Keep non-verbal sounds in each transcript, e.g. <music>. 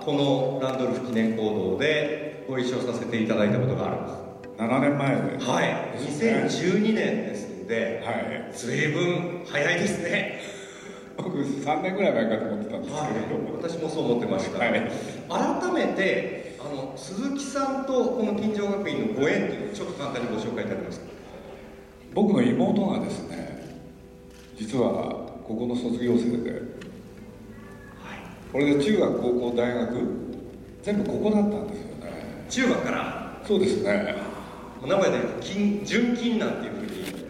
はこのランドルフ記念講堂でご一緒させていただいたことがあるんです。7年前で。はい。2012年ですので、はい。随分早いですね。僕3年ぐらい前かと思ってたんですけれども、私もそう思ってました、はい。改めてあの鈴木さんとこの金城学院のご縁というのをちょっと簡単にご紹介いただけますか？僕の妹がですね実はここの卒業生でこれで中学高校大学全部ここだったんですよね。中学から？そうですね。名古屋で金純金なんていうふう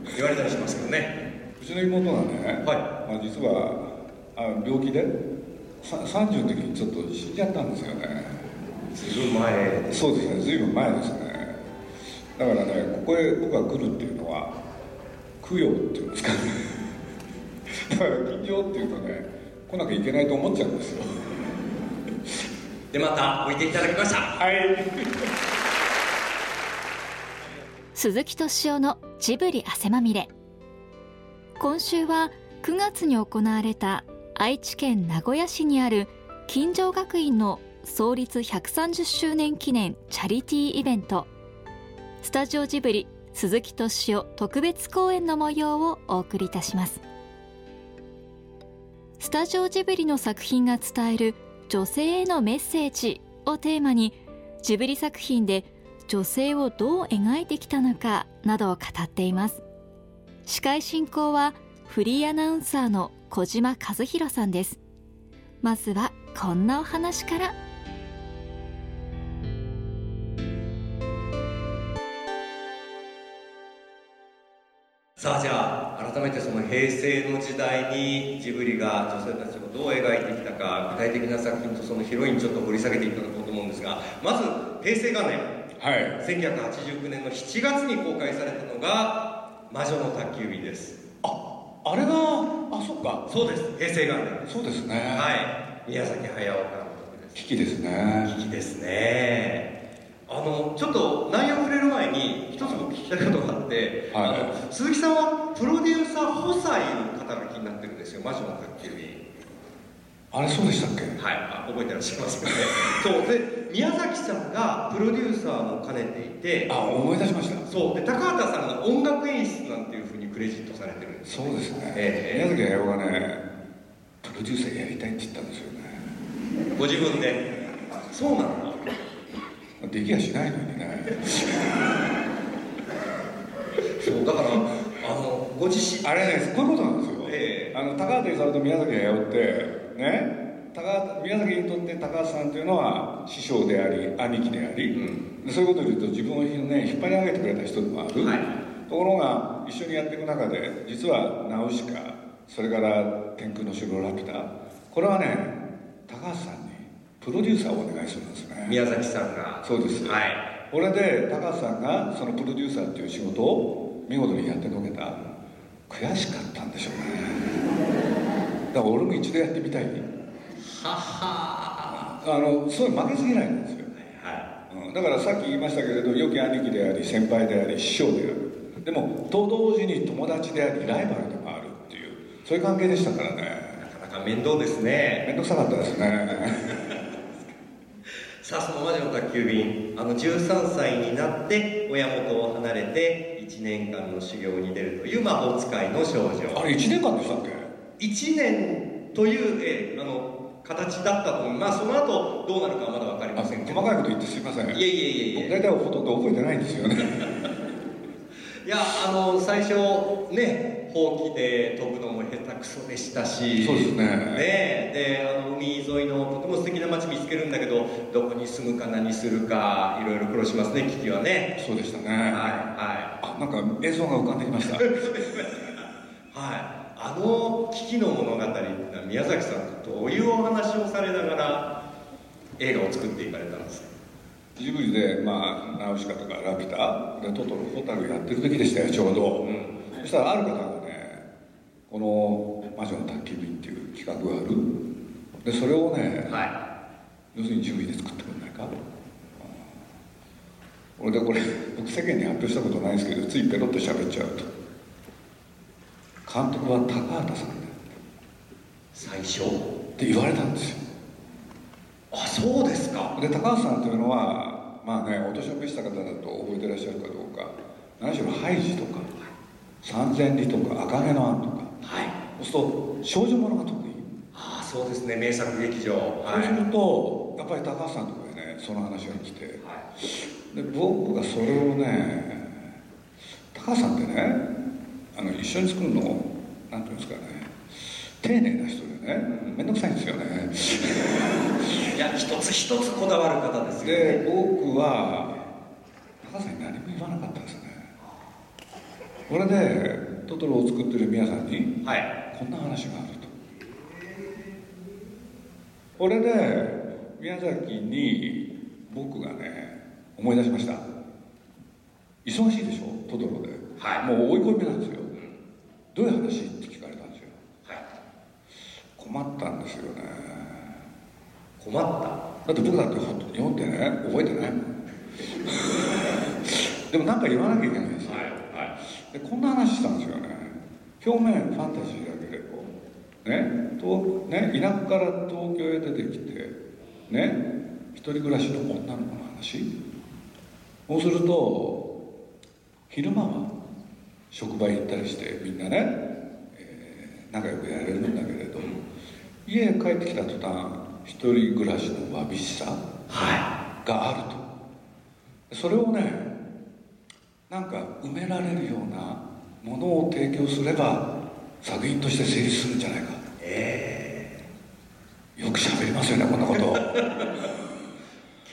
に言われたりしますけどね。うちの妹がね、はい。まあ、実はあ病気でさ30の時にちょっと死んじゃったんですよね。ずいぶん前そうですね随分前ですね。だからねここへ僕が来るっていうのは供養っていうんですかね。<laughs> だから金城っていうとね来なきゃいけないと思っちゃうんですよ。<laughs> でまた置いていただきました。はい。<laughs> 鈴木敏夫のジブリ汗まみれ。今週は9月に行われた愛知県名古屋市にある金城学院の創立130周年記念チャリティーイベント。スタジオジブリ鈴木敏夫特別公演の模様をお送りいたしますスタジオジブリの作品が伝える女性へのメッセージをテーマにジブリ作品で女性をどう描いてきたのかなどを語っています。司会進行はフリーアナウンサーの小島和弘さんです。まずはこんなお話から。さあじゃあ改めてその平成の時代にジブリが女性たちをどう描いてきたか具体的な作品とそのヒロインちょっと掘り下げていただこうと思うんですがまず平成元年。はい。1989年の7月に公開されたのが「魔女の宅急便」です。ああれがあそっか。そうです。平成元年。そうですね。はい。宮崎駿監督です。危機ですね。いいですねあのちょっと内容触れる前に一つ僕聞きたいことがあって、はい。あの鈴木さんはプロデューサー補佐の肩書きになってるんですよ魔女の宅急便あれそうでしたっけ？はい。あ覚えてらっしゃいますよね。<laughs> そう。で宮崎さんがプロデューサーも兼ねていてあ思い出しました。そう。で高畑さんが音楽演出なんていうふうにクレジットされてるんですそうですね、ええ。宮崎駿がねプロデューサーやりたいって言ったんですよね。ご自分で。そうなんだできやしないのにね。<laughs> そうだからあのご自身あれねこういうことなんですよ、ええ。あの高畑勲と宮崎駿ってね。高畑宮崎にとって高畑さんっていうのは師匠であり兄貴であり、うん。でそういうことを言うと自分を、ね、引っ張り上げてくれた人でもある、はい。ところが一緒にやっていく中で実はナウシカそれから天空の城ラピュタ。これはね高橋さんにプロデューサーをお願いするんですね。宮崎さんが。そうです。はい。これで高橋さんがそのプロデューサーっていう仕事を見事にやってのけた悔しかったんでしょうね。だから俺も一度やってみたいはは。あのそういう負けず嫌いなんですよ、はうん、だからさっき言いましたけれど良き兄貴であり先輩であり師匠である。でもと同時に友達でありライバルでもあるっていうそういう関係でしたからね。いなかなか面倒ですね。面倒くさかったですねさあその魔女の宅急便。あの13歳になって親元を離れて1年間の修行に出るという魔法使いの少女あれ1年間でしたっけ？1年という、ええあの形だったと思う。まあその後どうなるかはまだ分かりあませんけど。細かいこと言ってすいません。いえいえいえいえ。大体ほとんど覚えてないんですよね。<laughs> いやあの最初ねほうきで飛ぶのも下手くそでしたしそうですね。ねであの海沿いのとても素敵な街見つけるんだけどどこに住むか何するかいろいろ苦労しますねキキはね。そうでしたね。はいはあなんか映像が浮かんできました。<laughs> いはい。あのキキの物語っていうのは宮崎さんとどういうお話をされながら映画を作っていかれたんです。かジブリで、まあ、ナウシカとかラピュタでトトロホタルやってる時でしたよちょうど、うん。そしたらある方がねこの「魔女の宅急便」っていう企画がある。でそれをね、は要するにジブリで作ってくれないか。俺でこれ僕世間に発表したことないんですけどついペロッと喋っちゃうと。監督は高畑さんだ。い最初。って言われたんですよ。あそそうですか。で高橋さんというのはまあねお年を召した方だと覚えてらっしゃるかどうか。何しろハイジとか三千里とか赤毛のアンとか。はい。そうすると少女ものが得意そうですね名作劇場。はい。そうするとやっぱり高橋さんのところでねその話が来て。はい。で僕がそれをね高橋さんってねあの一緒に作るのなんていうんですかね丁寧な人でね面倒くさいんですよね。いや一つ一つこだわる方ですよでね僕は高橋さんに何も言わなかったんですよね。これでトトロを作ってる皆さんにはい。こんな話がある。とこれで宮崎に僕がね思い出しました。忙しいでしょ？トトロで、はい。もう追い込みなんですよ。どういう話？って聞かれたんですよ。はい。困ったんですよね。困った？だって僕だって読んでね覚えてないもん。<laughs> でも何か言わなきゃいけないんですよ。はいはい。でこんな話したんですよね。表面ファンタジーだけねとね田舎から東京へ出てきてね一人暮らしの女の子の話？そうすると昼間は職場へ行ったりしてみんなね、えー仲良くやれるんだけれど家へ帰ってきた途端一人暮らしのわびしさはがあると。それをねなんか埋められるようなものを提供すれば作品として成立するんじゃないかいえよく喋りますよねこんなこと。え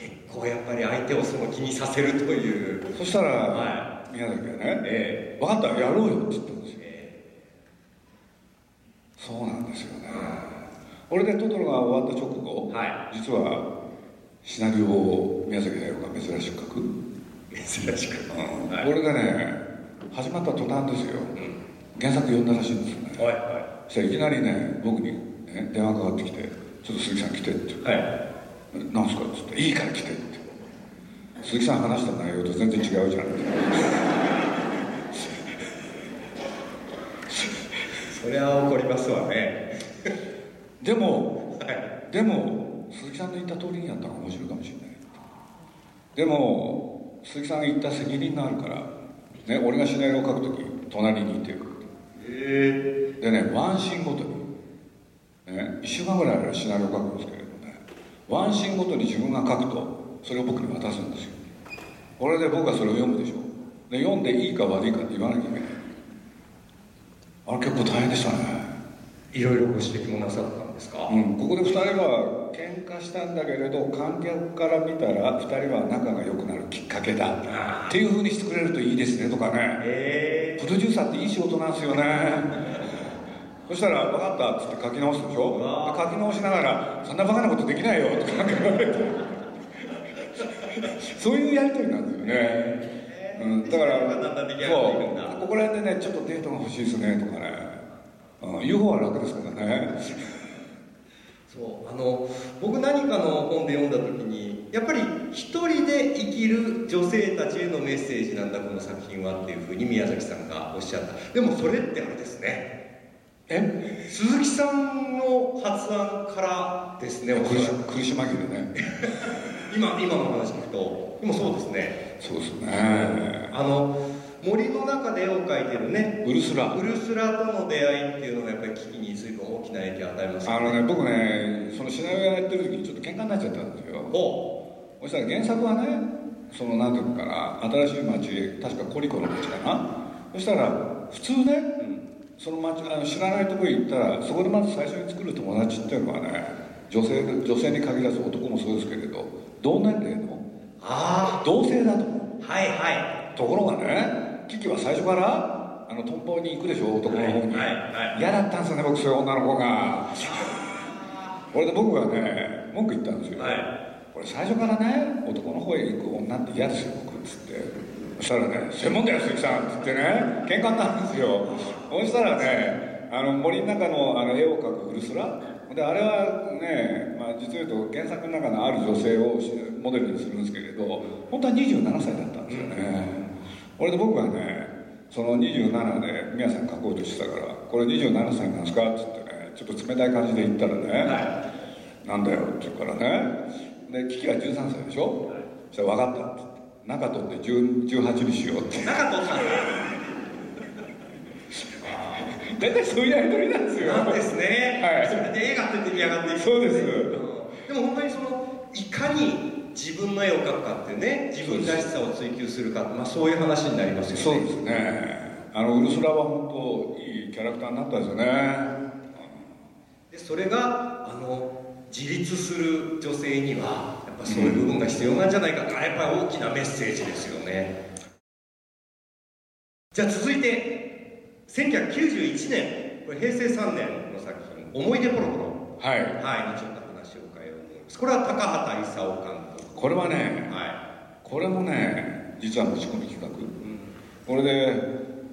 <laughs> 結構やっぱり相手をその気にさせるという。そしたら、は宮崎がねえ「分かったやろうよ」って言ったんですよ。えそうなんですよね。これでトトロが終わった直後、は実はシナリオを宮崎駿が珍しく書く、珍しく。うん。はい。これでね始まった途端ですよ。原作読んだらしいんですよね。はいはそしたらいきなりね僕に、ね、電話かかってきて「ちょっと鈴木さん来て」って。はい「なんすか?」っつって「いいから来て」って。鈴木さん話した内容と全然違うじゃん。<laughs> それは怒りますわね。でもはい。でも鈴木さんの言った通りにやったら面白いかもしれない。でも鈴木さんが言った責任があるから、ね、俺がシナリオを書く時隣にいてよえでねワンシーンごとに、ね、1週間ぐらいあればシナリオを書くんですけれどねワンシーンごとに自分が書くとそれを僕に渡すんですよ。これで僕はそれを読むでしょ。で読んでいいか悪いかって言わなきゃいけない。あれ結構大変でしたね。いろいろご指摘もなさったんですか、うん、ここで2人は喧嘩したんだけれど観客から見たら2人は仲が良くなるきっかけだっていうふうにしてくれるといいですねとかね。えプロデューサーっていい仕事なんですよね。そしたら「分かった」っつって書き直すでしょ。書き直しながら「そんなバカなことできないよ」とか言われてそういうやり取りなんですよね、うん、だからそう。ここら辺でねちょっとデートが欲しいですねとかね、うん、言う方は楽ですからねそう。あの僕何かの本で読んだ時にやっぱり一人で生きる女性たちへのメッセージなんだこの作品はっていうふうに宮崎さんがおっしゃった。でもそれってあれですね。え？鈴木さんの発案からですね苦し紛れね。<laughs> 今今の話聞くと。でもそうですね。そうですね。あの森の中で絵を描いてるね。ウルスラウルスラとの出会いっていうのがやっぱり危機に随分大きな影響を与えますあのね僕ねそのシナリオやってる時にちょっと喧嘩になっちゃったんですよ。おそしたら原作はねそのなんていうのかな新しい町確かコリコの町かな。そしたら普通ね、その町あの知らないところへ行ったらそこでまず最初に作る友達っていうのはね女性女性に限らず男もそうですけれど同年齢のあ同性だとあはいはい。ところがねキキは最初からあのトンボに行くでしょ男の方に、はいはい嫌だったんですよね僕そういう女の子が。これで僕がね文句言ったんですよ、はい。これ最初からね男の方へ行く女って嫌ですよ僕っつって。そしたらね「専門だよ鈴木さん」っつってね喧嘩になるんですよ。そしたらねあの森の中のあの絵を描くウルスラであれはね、まあ、実を言うと原作の中のある女性をモデルにするんですけれど本当は27歳だったんですよね、これで僕はねその27で宮さん書こうとしてたから「これ27歳なんですか?」っつってねちょっと冷たい感じで言ったらね、はなんだよって言うからね。でキキは13歳でしょ、そしたら分かった。って言って中取って18にしようって。中取ったんだ大体そういうやり取りなんですよ。なんですね、はい。それで映画って出来上がっていくそうです。ん。でも本当にそのいかに自分の絵を描くかってね自分らしさを追求するかまあ、そういう話になりますよね。そうですね。あのウルスラは本当いいキャラクターになったですよね。でそれがあの自立する女性にはやっぱそういう部分が必要なんじゃないか。と、やっぱり大きなメッセージですよね。じゃあ続いて1991年これ平成3年の作品「思い出ポロポロ」はい。はい、にちょっと話を変えようと思います。これは高畑勲監督これはねはこれもね実は持ち込み企画。い、うん。これで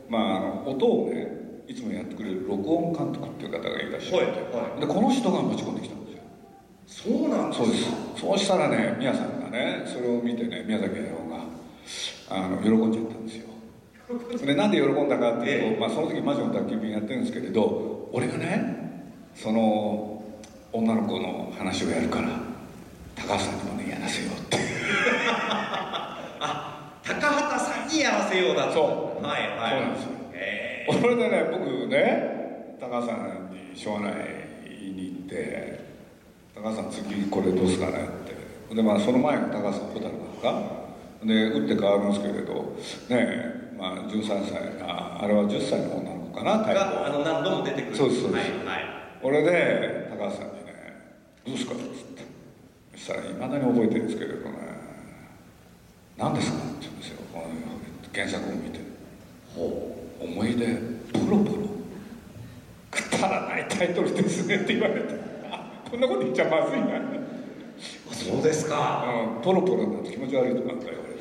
まあ音をねいつもやってくれる録音監督っていう方がいらっしゃはいはでこの人が持ち込んできたんですよ。いそうなんですそうです。そうしたらね宮さんがねそれを見てね宮崎駿があの喜んじゃったんですよ。でなんで喜んだかっていうと、ええ。まあ、その時魔女の宅急便やってるんですけれど俺がねその女の子の話をやるから高橋さんにもねやらせようって <laughs> 高畑さんにやらせようだと。そう。はいはい。そうなんですよ。えそれでね僕ね高橋さんに庄内に行って「高橋さん次これどうすかね?」って。でまあその前の高橋さん蛍なんか。で打って変わるんですけれどねえまあ13歳ああれは10歳の女の子かなー太があ鼓の何度も出てくる。そうですそうです。はいはい。俺で高橋さんにね「どうですか?」ってそしたらいまだに覚えてるんですけれどね「何ですか?」って言うんですよ。原作を見て。ほ「思い出。ポロポロ」「くだらないタイトルですね」って言われて。あこんなこと言っちゃまずいな、うそうですか。うん、ポロポロなんて気持ち悪いとかなんか言われて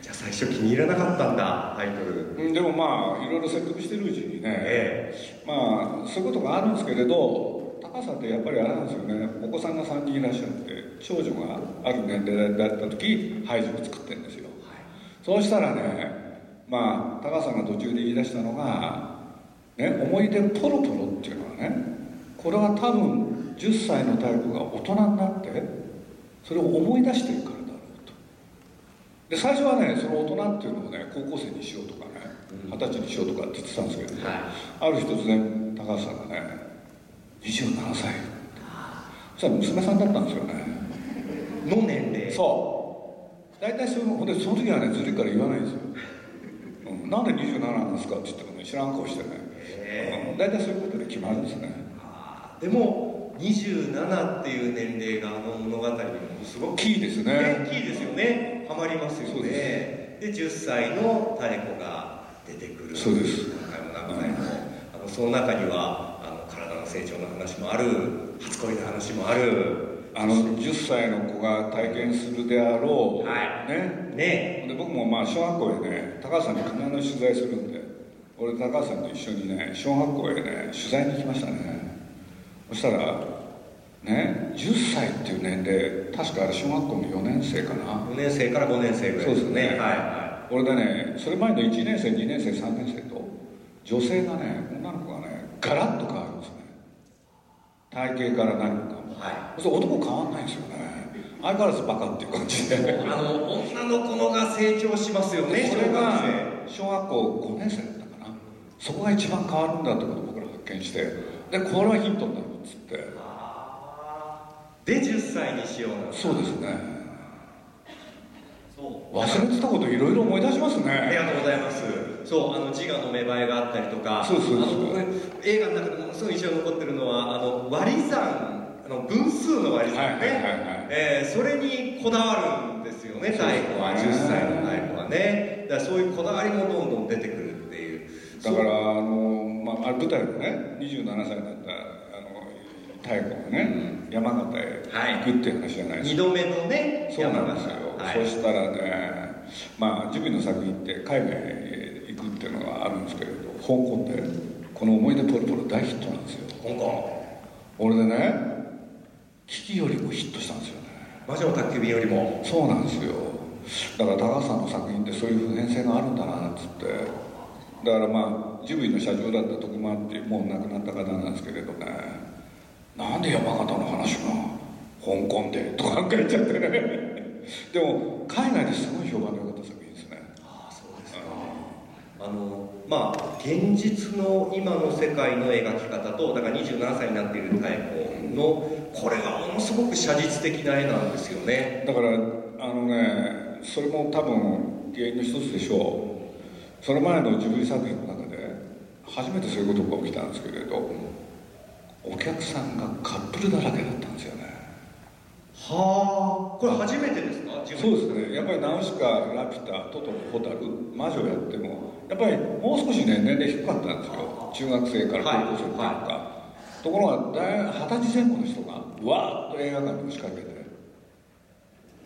じゃあ最初気に入らなかったんだタイトル。うんでもまあいろいろ説得してるうちにね、え。まあそういうことがあるんですけれど高さってやっぱりあれなんですよね。お子さんが3人いらっしゃって長女がある年齢だった時ハイジを作ってるんですよ。そうしたらねまあ高さんが途中で言い出したのが「ね、思い出ポロポロ」っていうのはねこれは多分10歳の太鼓が大人になってそれを思い出してるからだろうと。で最初はねその大人っていうのをね高校生にしようとかね二十歳にしようとかって言ってたんですけど、はい。ある日突然高橋さんがね27歳そしたら娘さんだったんですよね。の年齢。そう。大体そういうのほんでその時はねずるいから言わないんですよ、うん、なんで27なんですかって言ってもね知らん顔してね、うん、大体そういうことで決まるんですね。でも27っていう年齢があの物語にもすごくキーですね。ねキーですよね。ハマりますよね。で10歳の妙子が出てくる。そうです。何回も何回も、あのその中には成長の話もある初恋の話もある。あの10歳の子が体験するであろう、はい。ね。ね。で僕もまあ小学校へね高橋さんに必ず取材するんで俺高橋さんと一緒にね小学校へね取材に行きましたね。そしたらね10歳っていう年齢確かあれ小学校の4年生かな。4年生から5年生ぐらいですよね。そうですね。はいは俺でねそれ前の1年生2年生3年生と女性がね女の子がねガラッと変わる体型から何もかも。い。はそして男変わんないんですよね。相変わらずバカっていう感じで。いあの女の子のが成長しますよねそれが小学校5年生だったかな。そこが一番変わるんだってことを僕ら発見して。でこれはヒントになるっつって。で10歳にしようそうですね。忘れてたこといろいろ思い出しますね。ありがとうございます。そう、あの自我の芽生えがあったりとか、そうそうそう。映画の中でものすごい印象に残ってるのは、あの割り算、あの分数の割り算ね、それにこだわるんですよね、太鼓は、そう。ですね10歳の太鼓はね。だからそういうこだわりもどんどん出てくるっていう。だからあの、まあ、舞台のね27歳になったあの太鼓がね、山形へ行くっていう話じゃないですか、二度目のね、そうなんですよ、はい。そしたらねまあジブリの作品って海外へ行くっていうのがあるんですけれど香港でこの「思い出ポロポロ」大ヒットなんですよ。香港、俺でねキキよりもヒットしたんですよね。魔女の宅急便よりも、そうなんですよ。だから高橋さんの作品ってそういう普遍性があるんだなっつって。だからまあジブリの社長だった徳間っていうもう亡くなった方なんですけれどね。なんで山形の話が香港で？とかなんか言っちゃってね。でも海外ですごい評判ですねああそうですかあのまあ現実の今の世界の描き方とだから27歳になっている太鼓のこれがものすごく写実的な絵なんですよね。だからあのねそれも多分原因の一つでしょう。その前のジブリ作品の中で初めてそういうことが起きたんですけれどお客さんがカップルだらけだった。んですよねはあ。これ初めてですか？そうですね。やっぱりナウシカラピュタトトロホタル魔女やってもやっぱりもう少しね年齢低かったんですよ。中学生から高校生とか、はい、ところが二十歳前後の人がわーっと映画館に押しかけて。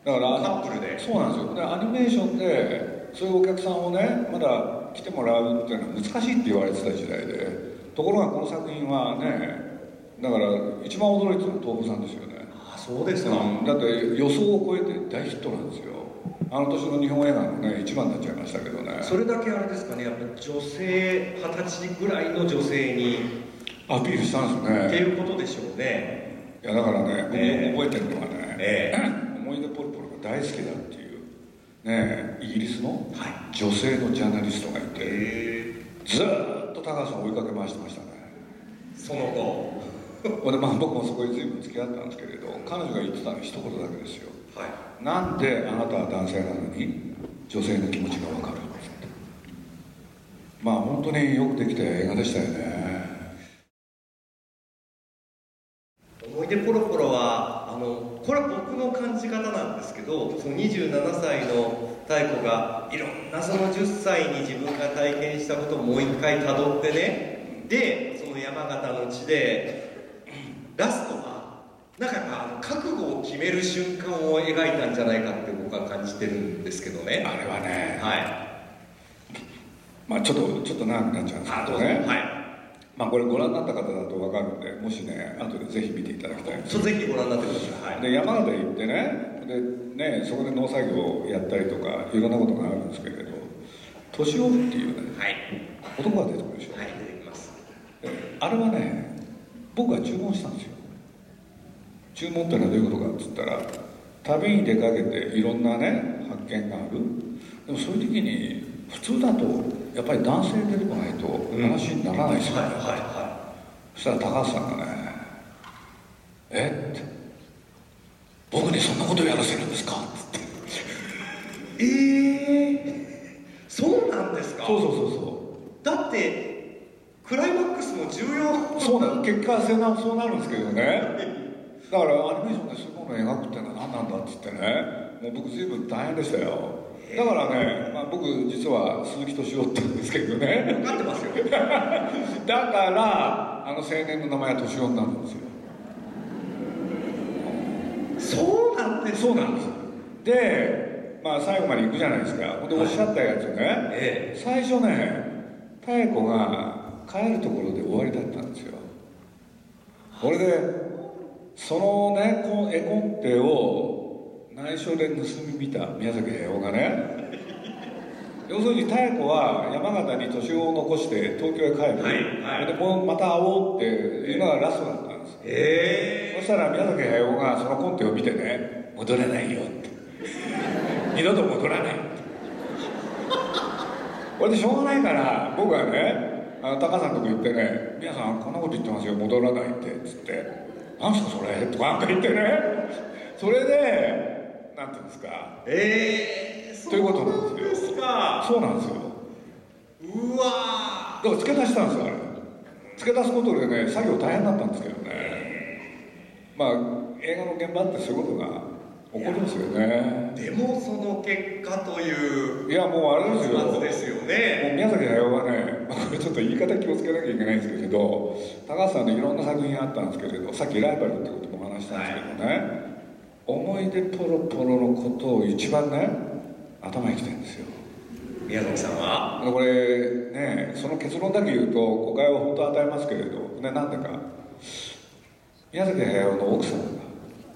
だからカップルで。そうなんですよ。でアニメーションでそういうお客さんをねまだ来てもらうっていうのは難しいって言われてた時代でところがこの作品はねだから一番驚いてたのは東宝さんですよねそうですか、うん、だって予想を超えて大ヒットなんですよ。あの年の日本映画のね一番になっちゃいましたけどね。それだけあれですかね。やっぱ女性二十歳ぐらいの女性にアピールしたんですね。っていうことでしょうね。いやだからね、えー、僕覚えてるのはね、えー、思い出ポルポルが大好きだっていうねイギリスの女性のジャーナリストがいて、えー、ずっと高橋さん追いかけ回してましたね。その後 <laughs> でまあ僕もそこに随分付き合ったんですけれど彼女が言ってたの一言だけですよ、はい、なんであなたは男性なのに女性の気持ちが分かるまあ本当によくできた映画でしたよね。思い出ポロポロはあのこれは僕の感じ方なんですけどその27歳の太子がいろんなその10歳に自分が体験したことをもう一回たどってね。でその山形の地でラストはなんかあの覚悟を決める瞬間を描いたんじゃないかって僕は感じてるんですけどね。あれはねはい。まあちょっとちょっと長くなっちゃうんですけどね。はい。まあこれご覧になった方だと分かるんでもしね後でぜひ見ていただきたいんで。すぜひご覧になってください、はい、で山形行ってねでねそこで農作業をやったりとかいろんなことがあるんですけれど年男っていうね、はい、男が出てくるでしょ、はい、出てきます。あれはね僕が注文したんですよ。注文ってのはどういうことかっつったら旅に出かけていろんなね発見がある。でもそういう時に普通だとやっぱり男性出てこないと話にならないですよね、うん。はいはいはい、そしたら高橋さんがね「えっ?」て「僕にそんなことやらせるんですか?」っつって。ええー、そうなんですか？そうそうそうそう。だってクライマックスも重要そうな結果そうなそうなるんですけどね。だからアニメーションでそういうものを描くってのは何なんだっつってね。もう僕随分大変でしたよ。だからね、まあ、僕実は鈴木敏夫って言うんですけどね。分かってますよ。<laughs> だからあの青年の名前は敏夫になるんですよ。そうなんですそうなんですでまあ最後まで行くじゃないですか。ほんでおっしゃったやつね、ええ、最初ね妙子が帰るところで終わりだったんですよ。これでそのねこの絵コンテを内緒で盗み見た宮崎駿がね。要するに妙子は山形に年を残して東京へ帰る、はいはい、でもうまた会おうっていうのがラストだったんですへえそしたら宮崎駿がそのコンテを見てね。戻れないよって。二度と戻らないこれでしょうがないから僕はねあの高さんのとこ行ってね「皆さんこんなこと言ってますよ戻らないって」っつって「なんすかそれ?」とかなんか言ってね。それでなんていうんですか。ええー、ということなんですよ。そうなんですよ。うわだから付け足したんですよあれ。付け足すことでね作業大変だったんですけどね。まあ映画の現場ってそういうことが起こりますよね。でもその結果といういやもうあれですよ。ですよね。もう宮崎駿はねこれちょっと言い方気をつけなきゃいけないんですけど高橋さんのいろんな作品あったんですけれどさっきライバルってことも話したんですけどね、はい、思い出ポロポロのことを一番ね頭にきてるんですよ。宮崎さんは？これねその結論だけ言うと誤解を本当与えますけれどねなんでか。宮崎駿の奥さんが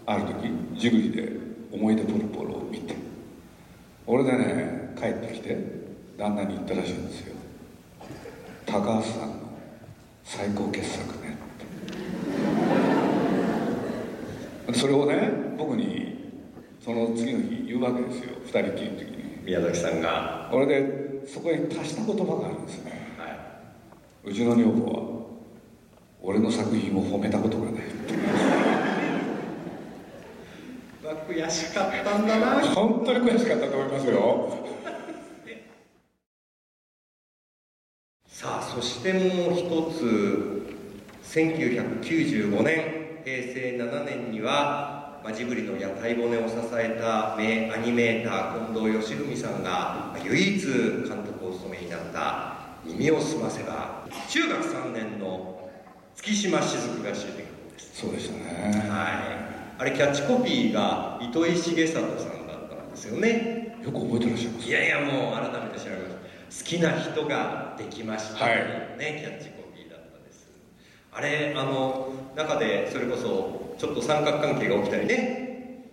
ある時ジブリで思い出ポロポロを見て俺でね帰ってきて旦那に言ったらしいんですよ高橋さんの最高傑作ね。それをね僕にその次の日言うわけですよ。二人きりの時に。宮崎さんが。これでそこに足した言葉があるんですね、はい、うちの女房は俺の作品を褒めたことがない <laughs> 悔しかったんだな。本当に悔しかったと思いますよそしてもう一つ1995年平成7年には、まあ、ジブリの屋台骨を支えた名アニメーター近藤義文さんが唯一監督をお務めになった「耳をすませば」中学3年の月島雫が主人公です。そうでしたね。はい。あれキャッチコピーが糸井重里さんだったんですよね。よく覚えてらっしゃいます。いやいやもう改めて調べます好きな人ができましたはい、ねキャッチコピーだったです。あれあの中でそれこそちょっと三角関係が起きたりね。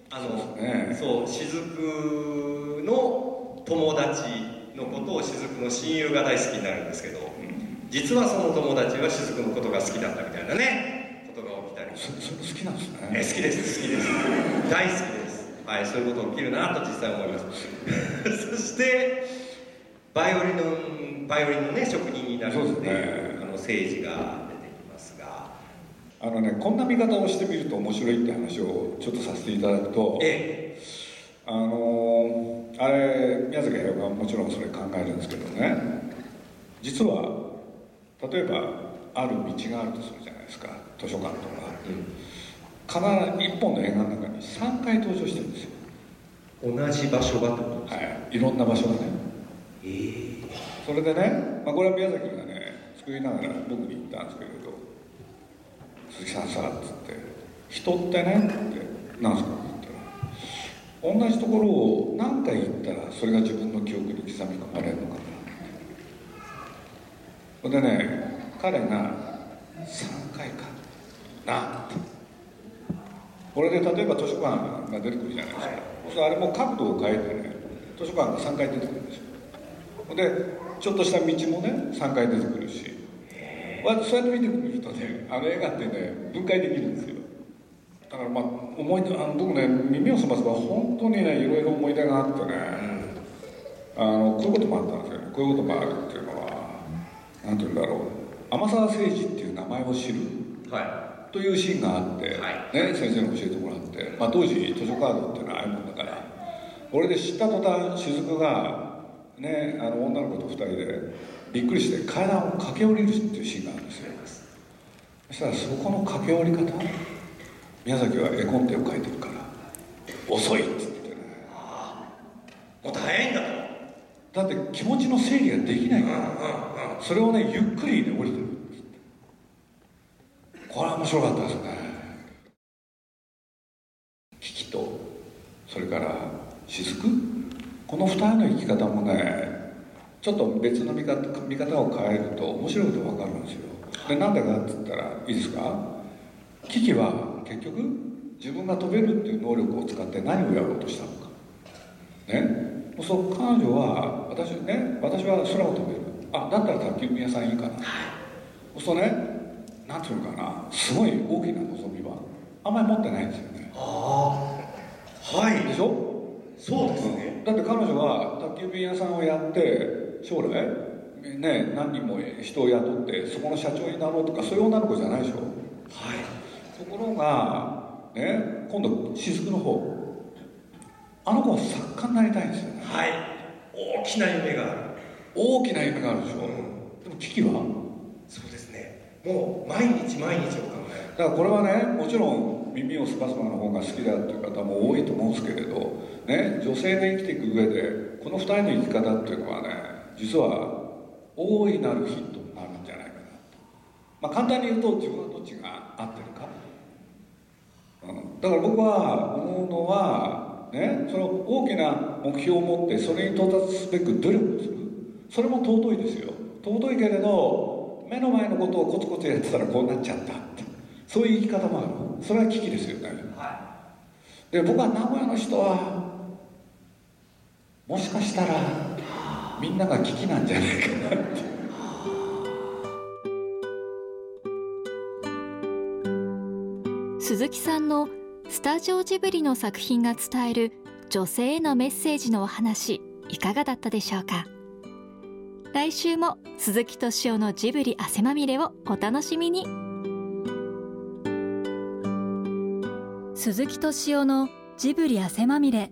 あのそう、雫の友達のことを雫の親友が大好きになるんですけど、実はその友達は雫のことが好きだったみたいなねそそれ好きなんですね。え好きです好きです。大好きです。はいそういうこと起きるなと実際思います。<laughs> そしてバイオリンのバイオリンのね職人になるので、ね、あの政治が出てきますが。あのねこんな見方をしてみると面白いって話をちょっとさせていただくと、ええ、あのあれ宮崎駿はもちろんそれ考えるんですけどね。実は例えばある道があるとするじゃないですか。図書館とか、うん、必ず1本の映画の中に3回登場してるんですよ。同じ場所がってことですか？はい。いろんな場所がねそれでね、まあ、これは宮崎がね作りながら僕に言ったんですけれど「鈴木さんさ」っつって「人ってね」って「何すか?」って言ったら同じところを何回行ったらそれが自分の記憶に刻み込まれるのかな？それでね彼が3回かなこれで例えば図書館が出てくるじゃないですか、はい、あれも角度を変えてね図書館が3回出てくるんですよ。でちょっとした道もね3回出てくるし。そうやって見てみるとねあの映画ってね分解できるんですよ。だからまあ思い出あの僕ね耳をすませば本当にねいろいろ思い出があってね、あのこういうこともあったんですよね。こういうこともあるっていうのは何て言うんだろう。天沢誠治っていう名前を知る、はい。というシーンがあって、はい、ね、先生に教えてもらって、まあ、当時図書カードっていうのはああいうもんだから俺で知った途端雫が、ね、あの女の子と2人でびっくりして階段を駆け下りるっていうシーンがあるんですよ。そしたらそこの駆け下り方宮崎は絵コンテを描いてるから遅いって言ってね。もっと早いんだとだって気持ちの整理ができないから、それをねゆっくりね降りてるこれは面白かったですね。危機とそれから雫この二人の生き方もねちょっと別の見方見方を変えると面白いこと分かるんですよ。でなんでかって言ったらいいですか？危機は結局自分が飛べるっていう能力を使って何をやろうとしたのか。ね？そう彼女は私ね？私は空を飛べる。あだったら卓球部屋さんいいかな。そうするとねなんていうのかな？すごい大きな望みはあんまり持ってないんですよね。ああはい。でしょ？そうですね、だって彼女は宅急便屋さんをやって将来ね何人も人を雇ってそこの社長になろうとかそういう女の子じゃないでしょ？はい。ところがね今度雫の方あの子は作家になりたいんですよね。はい。大きな夢がある。大きな夢があるでしょ、うん、でも危機は？もう毎日毎日を考える。だからこれはねもちろん耳をすばすばの方が好きだっていう方も多いと思うんですけれど、ね、女性で生きていく上でこの2人の生き方っていうのはね実は大いなるヒットになるんじゃないかなまあ簡単に言うと自分はどっちが合ってるか、うん、だから僕は思うのはねその大きな目標を持ってそれに到達すべく努力する。それも尊いですよ。尊いけれど目の前のことをコツコツやってたらこうなっちゃったそういう生き方もある。それは危機ですよね、はい、で僕は名古屋の人はもしかしたらみんなが危機なんじゃないかなって。鈴木さんの好スタジオジブリの作品が伝える女性へのメッセージのお話いかがだったでしょうか？来週も鈴木敏夫のジブリ汗まみれをお楽しみに。鈴木敏夫のジブリ汗まみれ